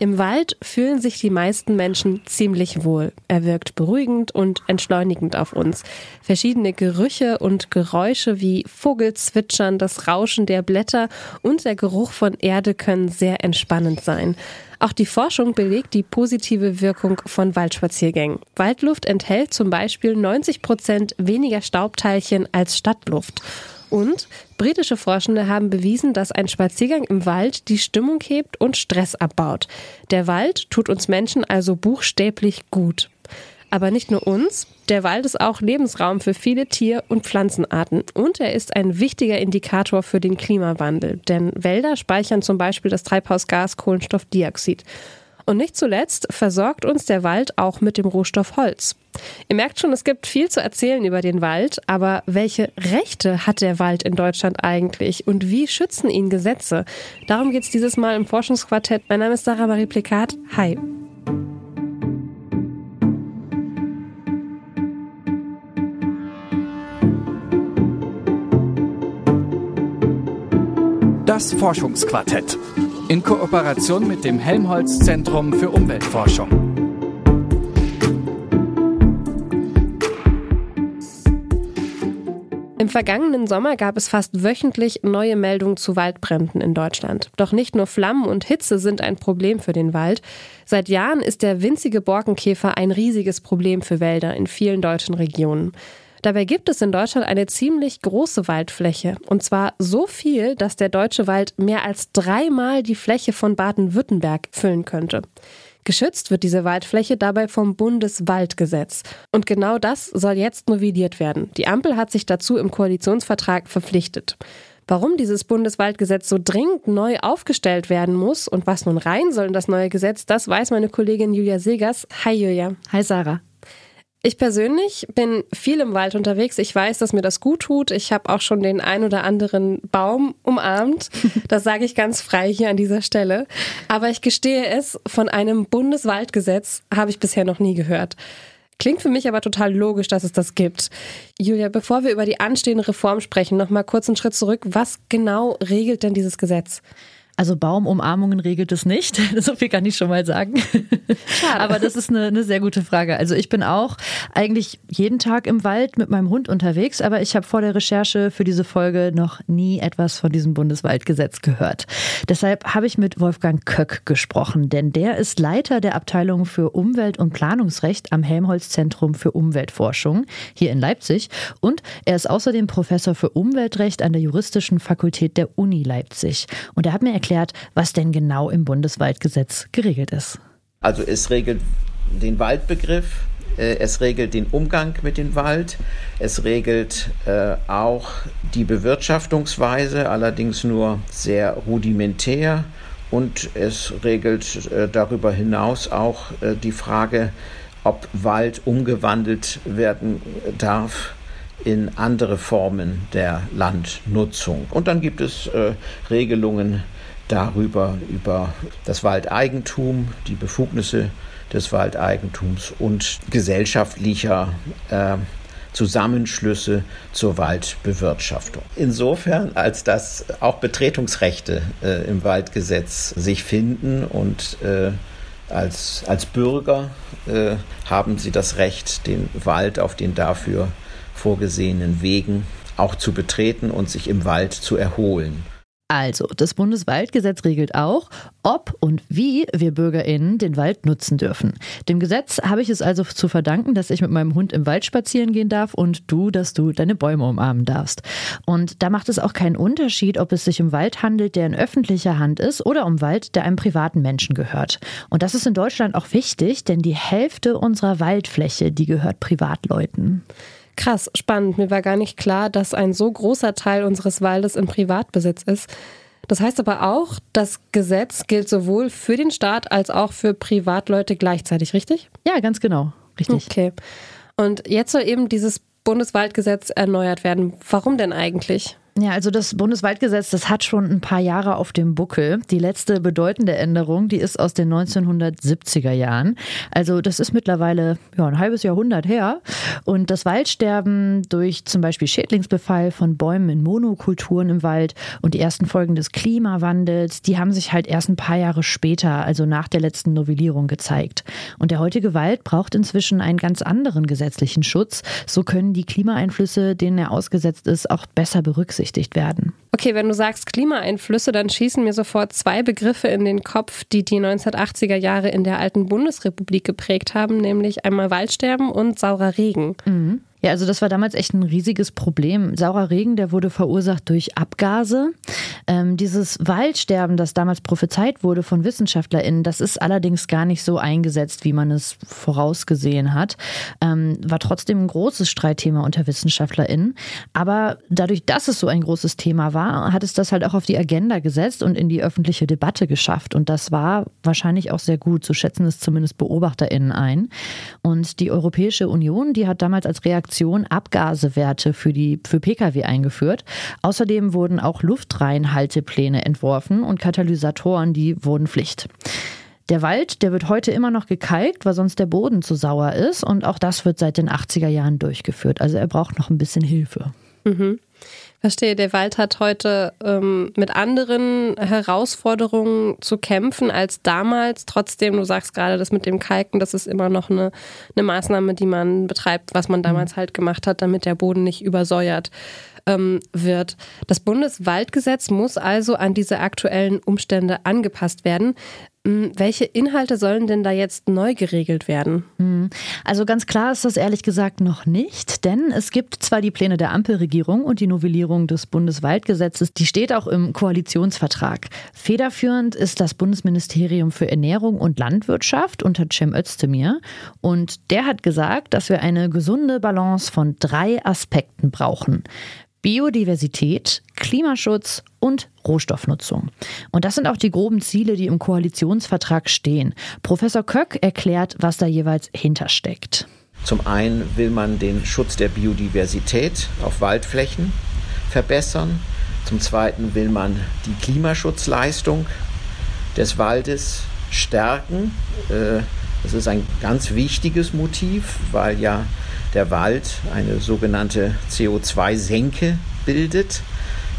Im Wald fühlen sich die meisten Menschen ziemlich wohl. Er wirkt beruhigend und entschleunigend auf uns. Verschiedene Gerüche und Geräusche wie Vogelzwitschern, das Rauschen der Blätter und der Geruch von Erde können sehr entspannend sein. Auch die Forschung belegt die positive Wirkung von Waldspaziergängen. Waldluft enthält zum Beispiel 90 Prozent weniger Staubteilchen als Stadtluft. Und britische Forschende haben bewiesen, dass ein Spaziergang im Wald die Stimmung hebt und Stress abbaut. Der Wald tut uns Menschen also buchstäblich gut. Aber nicht nur uns, der Wald ist auch Lebensraum für viele Tier- und Pflanzenarten und er ist ein wichtiger Indikator für den Klimawandel, denn Wälder speichern zum Beispiel das Treibhausgas Kohlenstoffdioxid. Und nicht zuletzt versorgt uns der Wald auch mit dem Rohstoff Holz. Ihr merkt schon, es gibt viel zu erzählen über den Wald, aber welche Rechte hat der Wald in Deutschland eigentlich und wie schützen ihn Gesetze? Darum geht es dieses Mal im Forschungsquartett. Mein Name ist Sarah Marie Plikat. Hi. Das Forschungsquartett in Kooperation mit dem Helmholtz Zentrum für Umweltforschung. Im vergangenen Sommer gab es fast wöchentlich neue Meldungen zu Waldbränden in Deutschland. Doch nicht nur Flammen und Hitze sind ein Problem für den Wald. Seit Jahren ist der winzige Borkenkäfer ein riesiges Problem für Wälder in vielen deutschen Regionen. Dabei gibt es in Deutschland eine ziemlich große Waldfläche. Und zwar so viel, dass der deutsche Wald mehr als dreimal die Fläche von Baden-Württemberg füllen könnte. Geschützt wird diese Waldfläche dabei vom Bundeswaldgesetz. Und genau das soll jetzt novelliert werden. Die Ampel hat sich dazu im Koalitionsvertrag verpflichtet. Warum dieses Bundeswaldgesetz so dringend neu aufgestellt werden muss und was nun rein soll in das neue Gesetz, das weiß meine Kollegin Julia Segers. Hi Julia. Hi Sarah. Ich persönlich bin viel im Wald unterwegs. Ich weiß, dass mir das gut tut. Ich habe auch schon den ein oder anderen Baum umarmt. Das sage ich ganz frei hier an dieser Stelle. Aber ich gestehe es, von einem Bundeswaldgesetz habe ich bisher noch nie gehört. Klingt für mich aber total logisch, dass es das gibt. Julia, bevor wir über die anstehende Reform sprechen, noch mal kurz einen Schritt zurück. Was genau regelt denn dieses Gesetz? Also Baumumarmungen regelt es nicht. So viel kann ich schon mal sagen. Schade. Aber das ist eine, eine sehr gute Frage. Also ich bin auch eigentlich jeden Tag im Wald mit meinem Hund unterwegs, aber ich habe vor der Recherche für diese Folge noch nie etwas von diesem Bundeswaldgesetz gehört. Deshalb habe ich mit Wolfgang Köck gesprochen, denn der ist Leiter der Abteilung für Umwelt- und Planungsrecht am Helmholtz-Zentrum für Umweltforschung hier in Leipzig und er ist außerdem Professor für Umweltrecht an der Juristischen Fakultät der Uni Leipzig. Und er hat mir erklärt, erklärt, was denn genau im Bundeswaldgesetz geregelt ist. Also es regelt den Waldbegriff, äh, es regelt den Umgang mit dem Wald, es regelt äh, auch die Bewirtschaftungsweise, allerdings nur sehr rudimentär und es regelt äh, darüber hinaus auch die Frage, ob Wald umgewandelt werden darf in andere Formen der Landnutzung. Und dann gibt es Regelungen darüber, über das Waldeigentum, die Befugnisse des Waldeigentums und gesellschaftlicher äh, Zusammenschlüsse zur Waldbewirtschaftung. Insofern, als dass auch Betretungsrechte äh, im Waldgesetz sich finden und äh, als, als Bürger äh, haben sie das Recht, den Wald auf den dafür vorgesehenen Wegen auch zu betreten und sich im Wald zu erholen. Also, das Bundeswaldgesetz regelt auch, ob und wie wir BürgerInnen den Wald nutzen dürfen. Dem Gesetz habe ich es also zu verdanken, dass ich mit meinem Hund im Wald spazieren gehen darf und du, dass du deine Bäume umarmen darfst. Und da macht es auch keinen Unterschied, ob es sich um Wald handelt, der in öffentlicher Hand ist oder um Wald, der einem privaten Menschen gehört. Und das ist in Deutschland auch wichtig, denn die Hälfte unserer Waldfläche, die gehört Privatleuten. Krass, spannend. Mir war gar nicht klar, dass ein so großer Teil unseres Waldes im Privatbesitz ist. Das heißt aber auch, das Gesetz gilt sowohl für den Staat als auch für Privatleute gleichzeitig, richtig? Ja, ganz genau. Richtig. Okay. Und jetzt soll eben dieses Bundeswaldgesetz erneuert werden. Warum denn eigentlich? Ja, also das Bundeswaldgesetz, das hat schon ein paar Jahre auf dem Buckel. Die letzte bedeutende Änderung, die ist aus den 1970er Jahren. Also das ist mittlerweile ja, ein halbes Jahrhundert her. Und das Waldsterben durch zum Beispiel Schädlingsbefall von Bäumen in Monokulturen im Wald und die ersten Folgen des Klimawandels, die haben sich halt erst ein paar Jahre später, also nach der letzten Novellierung, gezeigt. Und der heutige Wald braucht inzwischen einen ganz anderen gesetzlichen Schutz. So können die Klimaeinflüsse, denen er ausgesetzt ist, auch besser berücksichtigt werden. Okay, wenn du sagst Klimaeinflüsse, dann schießen mir sofort zwei Begriffe in den Kopf, die die 1980er Jahre in der alten Bundesrepublik geprägt haben, nämlich einmal Waldsterben und saurer Regen. Mhm. Ja, also das war damals echt ein riesiges Problem. Saurer Regen, der wurde verursacht durch Abgase. Ähm, dieses Waldsterben, das damals prophezeit wurde von WissenschaftlerInnen, das ist allerdings gar nicht so eingesetzt, wie man es vorausgesehen hat. Ähm, war trotzdem ein großes Streitthema unter WissenschaftlerInnen. Aber dadurch, dass es so ein großes Thema war, hat es das halt auch auf die Agenda gesetzt und in die öffentliche Debatte geschafft. Und das war wahrscheinlich auch sehr gut. So schätzen es zumindest BeobachterInnen ein. Und die Europäische Union, die hat damals als Reaktion Fraktion Abgasewerte für, die, für Pkw eingeführt. Außerdem wurden auch Luftreinhaltepläne entworfen und Katalysatoren, die wurden Pflicht. Der Wald, der wird heute immer noch gekalkt, weil sonst der Boden zu sauer ist. Und auch das wird seit den 80er Jahren durchgeführt. Also er braucht noch ein bisschen Hilfe. Mhm. Verstehe, der Wald hat heute ähm, mit anderen Herausforderungen zu kämpfen als damals. Trotzdem, du sagst gerade, das mit dem Kalken, das ist immer noch eine, eine Maßnahme, die man betreibt, was man damals halt gemacht hat, damit der Boden nicht übersäuert ähm, wird. Das Bundeswaldgesetz muss also an diese aktuellen Umstände angepasst werden. Hm, welche Inhalte sollen denn da jetzt neu geregelt werden? Hm, also ganz klar ist das ehrlich gesagt noch nicht, denn es gibt zwar die Pläne der Ampelregierung und die Novellierung des Bundeswaldgesetzes, die steht auch im Koalitionsvertrag. Federführend ist das Bundesministerium für Ernährung und Landwirtschaft unter Cem Özdemir und der hat gesagt, dass wir eine gesunde Balance von drei Aspekten brauchen. Biodiversität, Klimaschutz und Rohstoffnutzung. Und das sind auch die groben Ziele, die im Koalitionsvertrag stehen. Professor Köck erklärt, was da jeweils hintersteckt. Zum einen will man den Schutz der Biodiversität auf Waldflächen verbessern. Zum zweiten will man die Klimaschutzleistung des Waldes stärken. Äh, das ist ein ganz wichtiges Motiv, weil ja der Wald eine sogenannte CO2-Senke bildet.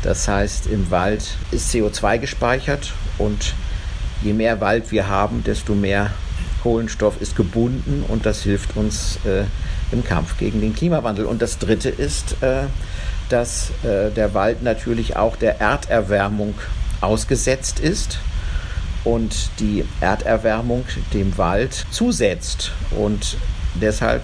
Das heißt, im Wald ist CO2 gespeichert und je mehr Wald wir haben, desto mehr Kohlenstoff ist gebunden und das hilft uns äh, im Kampf gegen den Klimawandel. Und das Dritte ist, äh, dass äh, der Wald natürlich auch der Erderwärmung ausgesetzt ist und die Erderwärmung dem Wald zusetzt. Und deshalb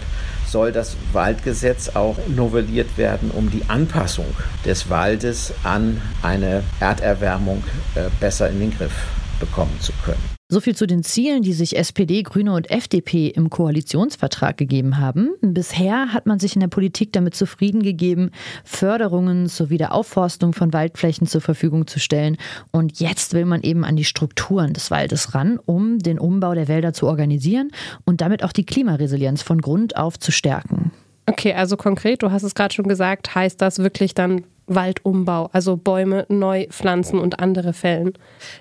soll das Waldgesetz auch novelliert werden, um die Anpassung des Waldes an eine Erderwärmung äh, besser in den Griff bekommen zu können. So viel zu den Zielen, die sich SPD, Grüne und FDP im Koalitionsvertrag gegeben haben. Bisher hat man sich in der Politik damit zufrieden gegeben, Förderungen zur Wiederaufforstung von Waldflächen zur Verfügung zu stellen. Und jetzt will man eben an die Strukturen des Waldes ran, um den Umbau der Wälder zu organisieren und damit auch die Klimaresilienz von Grund auf zu stärken. Okay, also konkret, du hast es gerade schon gesagt, heißt das wirklich dann Waldumbau, also Bäume neu pflanzen und andere fällen.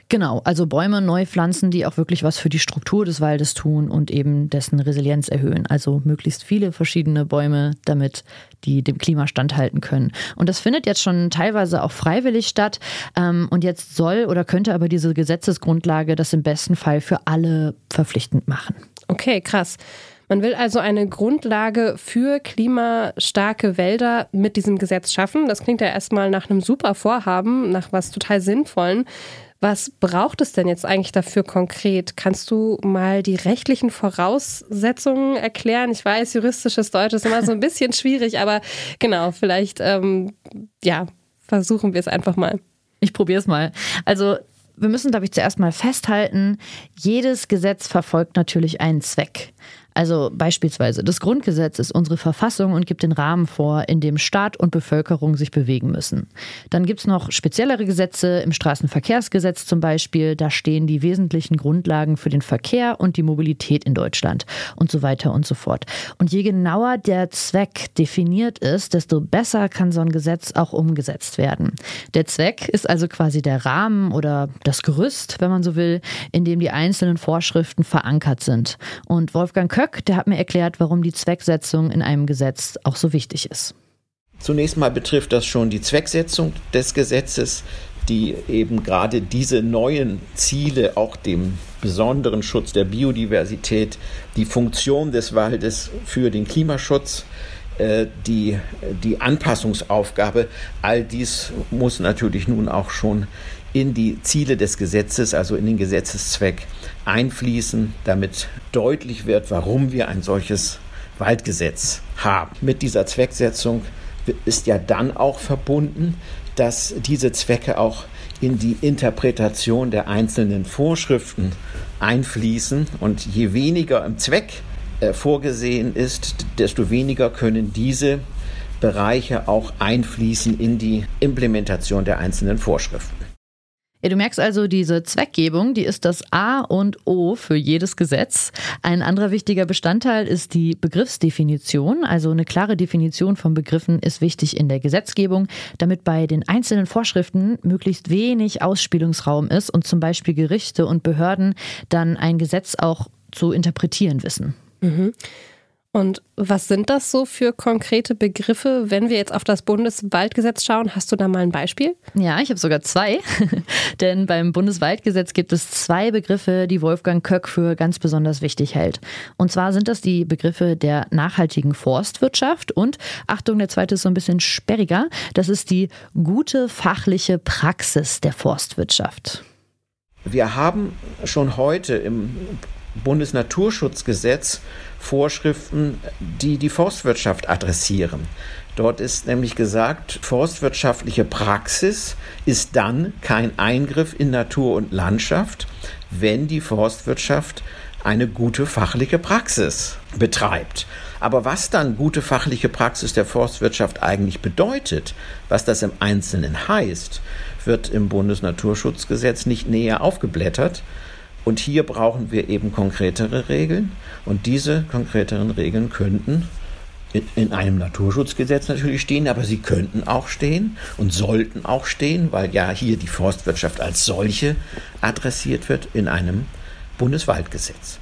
Genau, also Bäume neu pflanzen, die auch wirklich was für die Struktur des Waldes tun und eben dessen Resilienz erhöhen. Also möglichst viele verschiedene Bäume, damit die dem Klima standhalten können. Und das findet jetzt schon teilweise auch freiwillig statt. Ähm, und jetzt soll oder könnte aber diese Gesetzesgrundlage das im besten Fall für alle verpflichtend machen. Okay, krass. Man will also eine Grundlage für klimastarke Wälder mit diesem Gesetz schaffen. Das klingt ja erstmal nach einem super Vorhaben, nach was total Sinnvollen. Was braucht es denn jetzt eigentlich dafür konkret? Kannst du mal die rechtlichen Voraussetzungen erklären? Ich weiß, juristisches Deutsch ist immer so ein bisschen schwierig, aber genau, vielleicht, ähm, ja, versuchen wir es einfach mal. Ich probiere es mal. Also wir müssen, glaube ich, zuerst mal festhalten, jedes Gesetz verfolgt natürlich einen Zweck. Also beispielsweise, das Grundgesetz ist unsere Verfassung und gibt den Rahmen vor, in dem Staat und Bevölkerung sich bewegen müssen. Dann gibt es noch speziellere Gesetze, im Straßenverkehrsgesetz zum Beispiel, da stehen die wesentlichen Grundlagen für den Verkehr und die Mobilität in Deutschland und so weiter und so fort. Und je genauer der Zweck definiert ist, desto besser kann so ein Gesetz auch umgesetzt werden. Der Zweck ist also quasi der Rahmen oder das Gerüst, wenn man so will, in dem die einzelnen Vorschriften verankert sind. Und Wolfgang Köpp Höck, der hat mir erklärt, warum die Zwecksetzung in einem Gesetz auch so wichtig ist. Zunächst mal betrifft das schon die Zwecksetzung des Gesetzes, die eben gerade diese neuen Ziele, auch dem besonderen Schutz der Biodiversität, die Funktion des Waldes für den Klimaschutz, äh, die, die Anpassungsaufgabe, all dies muss natürlich nun auch schon in die Ziele des Gesetzes, also in den Gesetzeszweck einfließen, damit deutlich wird, warum wir ein solches Waldgesetz haben. Mit dieser Zwecksetzung ist ja dann auch verbunden, dass diese Zwecke auch in die Interpretation der einzelnen Vorschriften einfließen und je weniger im Zweck äh, vorgesehen ist, desto weniger können diese Bereiche auch einfließen in die Implementation der einzelnen Vorschriften. Ja, du merkst also, diese Zweckgebung, die ist das A und O für jedes Gesetz. Ein anderer wichtiger Bestandteil ist die Begriffsdefinition. Also eine klare Definition von Begriffen ist wichtig in der Gesetzgebung, damit bei den einzelnen Vorschriften möglichst wenig Ausspielungsraum ist und zum Beispiel Gerichte und Behörden dann ein Gesetz auch zu interpretieren wissen. Mhm. Und was sind das so für konkrete Begriffe, wenn wir jetzt auf das Bundeswaldgesetz schauen? Hast du da mal ein Beispiel? Ja, ich habe sogar zwei. Denn beim Bundeswaldgesetz gibt es zwei Begriffe, die Wolfgang Köck für ganz besonders wichtig hält. Und zwar sind das die Begriffe der nachhaltigen Forstwirtschaft und, Achtung, der zweite ist so ein bisschen sperriger, das ist die gute fachliche Praxis der Forstwirtschaft. Wir haben schon heute im Bundesnaturschutzgesetz Vorschriften, die die Forstwirtschaft adressieren. Dort ist nämlich gesagt, forstwirtschaftliche Praxis ist dann kein Eingriff in Natur und Landschaft, wenn die Forstwirtschaft eine gute fachliche Praxis betreibt. Aber was dann gute fachliche Praxis der Forstwirtschaft eigentlich bedeutet, was das im Einzelnen heißt, wird im Bundesnaturschutzgesetz nicht näher aufgeblättert, und hier brauchen wir eben konkretere Regeln. Und diese konkreteren Regeln könnten in einem Naturschutzgesetz natürlich stehen, aber sie könnten auch stehen und sollten auch stehen, weil ja hier die Forstwirtschaft als solche adressiert wird in einem Bundeswaldgesetz.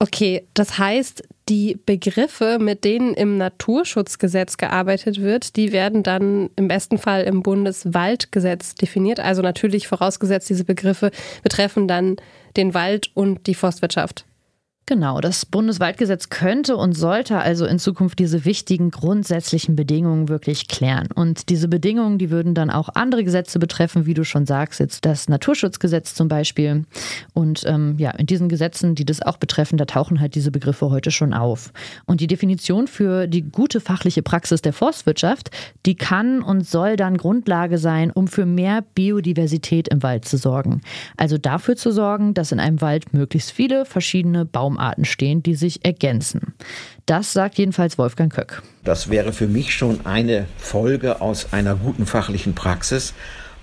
Okay, das heißt, die Begriffe, mit denen im Naturschutzgesetz gearbeitet wird, die werden dann im besten Fall im Bundeswaldgesetz definiert. Also natürlich vorausgesetzt, diese Begriffe betreffen dann den Wald und die Forstwirtschaft. Genau, das Bundeswaldgesetz könnte und sollte also in Zukunft diese wichtigen grundsätzlichen Bedingungen wirklich klären. Und diese Bedingungen, die würden dann auch andere Gesetze betreffen, wie du schon sagst, jetzt das Naturschutzgesetz zum Beispiel. Und ähm, ja, in diesen Gesetzen, die das auch betreffen, da tauchen halt diese Begriffe heute schon auf. Und die Definition für die gute fachliche Praxis der Forstwirtschaft, die kann und soll dann Grundlage sein, um für mehr Biodiversität im Wald zu sorgen. Also dafür zu sorgen, dass in einem Wald möglichst viele verschiedene Baum Baumarten stehen, die sich ergänzen. Das sagt jedenfalls Wolfgang Köck. Das wäre für mich schon eine Folge aus einer guten fachlichen Praxis,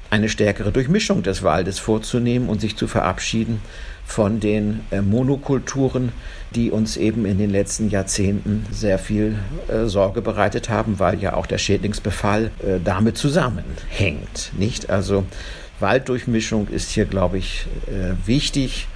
eine stärkere Durchmischung des Waldes vorzunehmen und sich zu verabschieden von den äh, Monokulturen, die uns eben in den letzten Jahrzehnten sehr viel äh, Sorge bereitet haben, weil ja auch der Schädlingsbefall äh, damit zusammenhängt. Nicht? Also Walddurchmischung ist hier, glaube ich, wichtig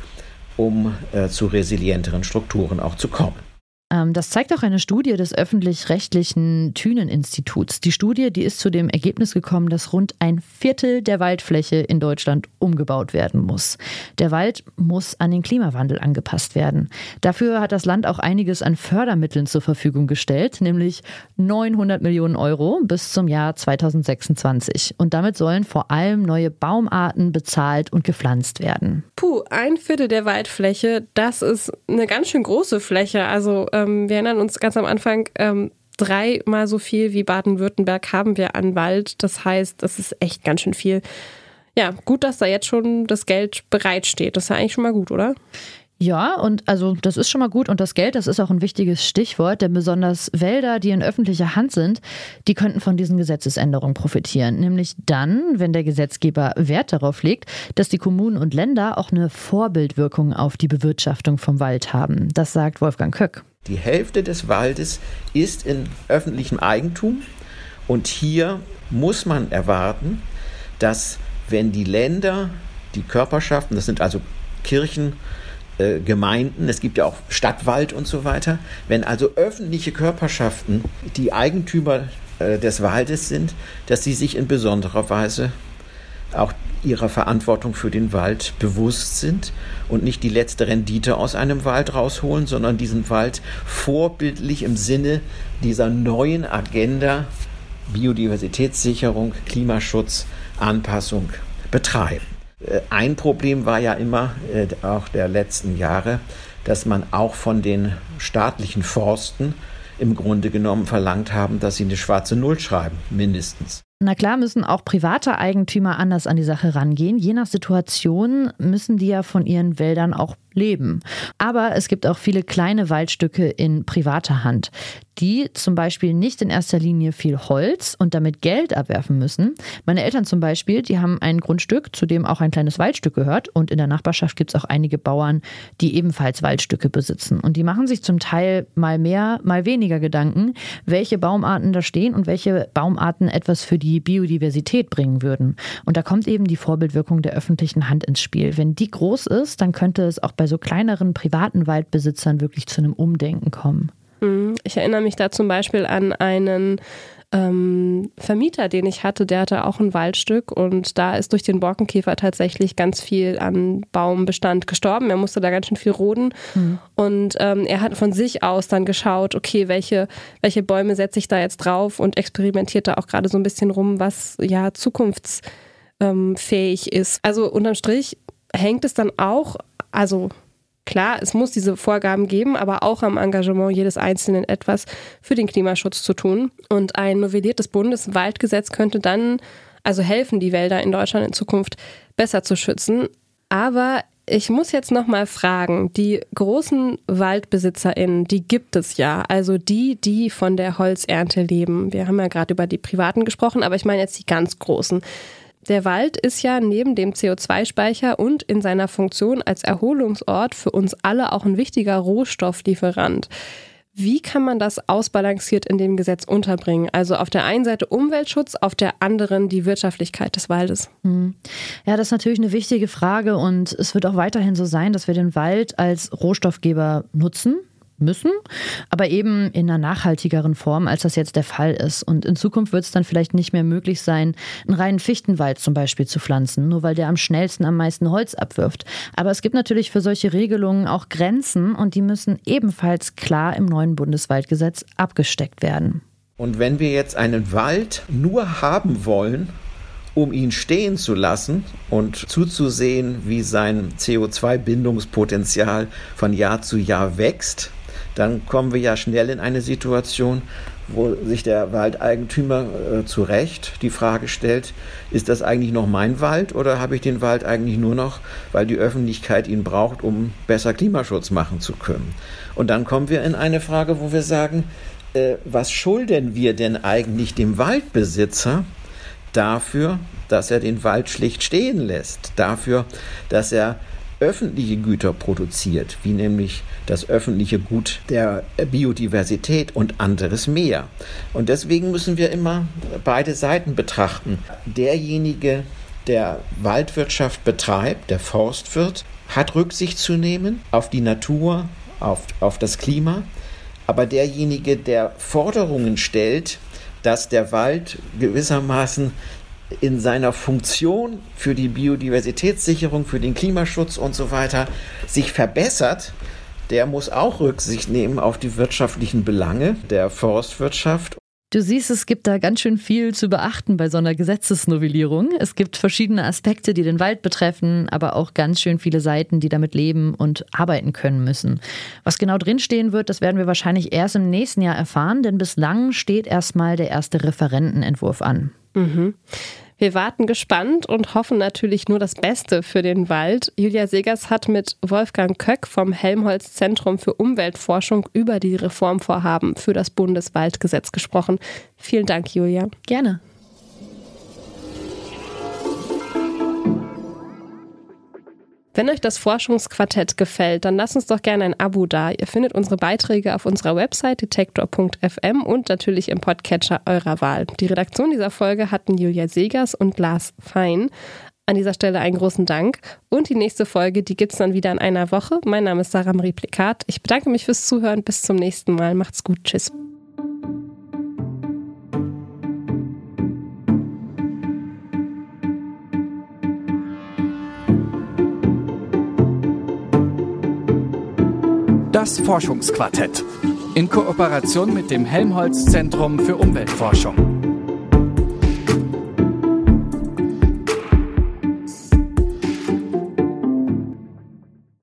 um äh, zu resilienteren Strukturen auch zu kommen. Ähm, das zeigt auch eine Studie des öffentlich-rechtlichen Thünen-Instituts. Die Studie, die ist zu dem Ergebnis gekommen, dass rund ein Viertel der Waldfläche in Deutschland umgebaut werden muss. Der Wald muss an den Klimawandel angepasst werden. Dafür hat das Land auch einiges an Fördermitteln zur Verfügung gestellt, nämlich 900 Millionen Euro bis zum Jahr 2026. Und damit sollen vor allem neue Baumarten bezahlt und gepflanzt werden. Puh, ein Viertel der Waldfläche, das ist eine ganz schön große Fläche. Also ähm, wir erinnern uns ganz am Anfang, ähm, dreimal so viel wie Baden-Württemberg haben wir an Wald. Das heißt, das ist echt ganz schön viel. Ja, gut, dass da jetzt schon das Geld bereitsteht. Das ist ja eigentlich schon mal gut, oder? Ja, und also das ist schon mal gut und das Geld, das ist auch ein wichtiges Stichwort, denn besonders Wälder, die in öffentlicher Hand sind, die könnten von diesen Gesetzesänderungen profitieren. Nämlich dann, wenn der Gesetzgeber Wert darauf legt, dass die Kommunen und Länder auch eine Vorbildwirkung auf die Bewirtschaftung vom Wald haben. Das sagt Wolfgang Köck. Die Hälfte des Waldes ist in öffentlichem Eigentum und hier muss man erwarten, dass wenn die Länder, die Körperschaften, das sind also Kirchen, äh, Gemeinden, es gibt ja auch Stadtwald und so weiter, wenn also öffentliche Körperschaften die Eigentümer äh, des Waldes sind, dass sie sich in besonderer Weise auch ihrer Verantwortung für den Wald bewusst sind und nicht die letzte Rendite aus einem Wald rausholen, sondern diesen Wald vorbildlich im Sinne dieser neuen Agenda Biodiversitätssicherung, Klimaschutz, Anpassung betreiben. Äh, ein Problem war ja immer, äh, auch der letzten Jahre, dass man auch von den staatlichen Forsten im Grunde genommen verlangt haben, dass sie eine schwarze Null schreiben, mindestens. Na klar müssen auch private Eigentümer anders an die Sache rangehen. Je nach Situation müssen die ja von ihren Wäldern auch leben. Aber es gibt auch viele kleine Waldstücke in privater Hand, die zum Beispiel nicht in erster Linie viel Holz und damit Geld abwerfen müssen. Meine Eltern zum Beispiel, die haben ein Grundstück, zu dem auch ein kleines Waldstück gehört. Und in der Nachbarschaft gibt es auch einige Bauern, die ebenfalls Waldstücke besitzen. Und die machen sich zum Teil mal mehr, mal weniger Gedanken, welche Baumarten da stehen und welche Baumarten etwas für die Biodiversität bringen würden. Und da kommt eben die Vorbildwirkung der öffentlichen Hand ins Spiel. Wenn die groß ist, dann könnte es auch bei bei so kleineren privaten Waldbesitzern wirklich zu einem Umdenken kommen. Mhm. Ich erinnere mich da zum Beispiel an einen ähm, Vermieter, den ich hatte, der hatte auch ein Waldstück und da ist durch den Borkenkäfer tatsächlich ganz viel an Baumbestand gestorben. Er musste da ganz schön viel roden mhm. und ähm, er hat von sich aus dann geschaut, okay, welche, welche Bäume setze ich da jetzt drauf und experimentiert da auch gerade so ein bisschen rum, was ja zukunftsfähig ähm, ist. Also unterm Strich hängt es dann auch also klar, es muss diese Vorgaben geben, aber auch am Engagement jedes Einzelnen etwas für den Klimaschutz zu tun. Und ein novelliertes Bundeswaldgesetz könnte dann also helfen, die Wälder in Deutschland in Zukunft besser zu schützen. Aber ich muss jetzt noch mal fragen, die großen WaldbesitzerInnen, die gibt es ja, also die, die von der Holzernte leben. Wir haben ja gerade über die privaten gesprochen, aber ich meine jetzt die ganz großen. Der Wald ist ja neben dem CO2-Speicher und in seiner Funktion als Erholungsort für uns alle auch ein wichtiger Rohstofflieferant. Wie kann man das ausbalanciert in dem Gesetz unterbringen? Also auf der einen Seite Umweltschutz, auf der anderen die Wirtschaftlichkeit des Waldes. Hm. Ja, das ist natürlich eine wichtige Frage und es wird auch weiterhin so sein, dass wir den Wald als Rohstoffgeber nutzen müssen, aber eben in einer nachhaltigeren Form, als das jetzt der Fall ist. Und in Zukunft wird es dann vielleicht nicht mehr möglich sein, einen reinen Fichtenwald zum Beispiel zu pflanzen, nur weil der am schnellsten am meisten Holz abwirft. Aber es gibt natürlich für solche Regelungen auch Grenzen und die müssen ebenfalls klar im neuen Bundeswaldgesetz abgesteckt werden. Und wenn wir jetzt einen Wald nur haben wollen, um ihn stehen zu lassen und zuzusehen, wie sein CO2-Bindungspotenzial von Jahr zu Jahr wächst, dann kommen wir ja schnell in eine Situation, wo sich der Waldeigentümer äh, zu Recht die Frage stellt, ist das eigentlich noch mein Wald oder habe ich den Wald eigentlich nur noch, weil die Öffentlichkeit ihn braucht, um besser Klimaschutz machen zu können? Und dann kommen wir in eine Frage, wo wir sagen, äh, was schulden wir denn eigentlich dem Waldbesitzer dafür, dass er den Wald schlicht stehen lässt, dafür, dass er öffentliche Güter produziert, wie nämlich das öffentliche Gut der Biodiversität und anderes mehr. Und deswegen müssen wir immer beide Seiten betrachten. Derjenige, der Waldwirtschaft betreibt, der Forstwirt, hat Rücksicht zu nehmen auf die Natur, auf, auf das Klima. Aber derjenige, der Forderungen stellt, dass der Wald gewissermaßen in seiner Funktion für die Biodiversitätssicherung, für den Klimaschutz und so weiter sich verbessert, der muss auch Rücksicht nehmen auf die wirtschaftlichen Belange der Forstwirtschaft. Du siehst, es gibt da ganz schön viel zu beachten bei so einer Gesetzesnovellierung. Es gibt verschiedene Aspekte, die den Wald betreffen, aber auch ganz schön viele Seiten, die damit leben und arbeiten können müssen. Was genau drinstehen wird, das werden wir wahrscheinlich erst im nächsten Jahr erfahren, denn bislang steht erstmal der erste Referentenentwurf an. Mhm. Wir warten gespannt und hoffen natürlich nur das Beste für den Wald. Julia Segers hat mit Wolfgang Köck vom Helmholtz Zentrum für Umweltforschung über die Reformvorhaben für das Bundeswaldgesetz gesprochen. Vielen Dank, Julia. Gerne. Wenn euch das Forschungsquartett gefällt, dann lasst uns doch gerne ein Abo da. Ihr findet unsere Beiträge auf unserer Website detektor.fm und natürlich im Podcatcher eurer Wahl. Die Redaktion dieser Folge hatten Julia Segers und Lars Fein. An dieser Stelle einen großen Dank. Und die nächste Folge, die gibt es dann wieder in einer Woche. Mein Name ist Sarah Marie Plikat. Ich bedanke mich fürs Zuhören. Bis zum nächsten Mal. Macht's gut. Tschüss. Das Forschungsquartett in Kooperation mit dem Helmholtz Zentrum für Umweltforschung.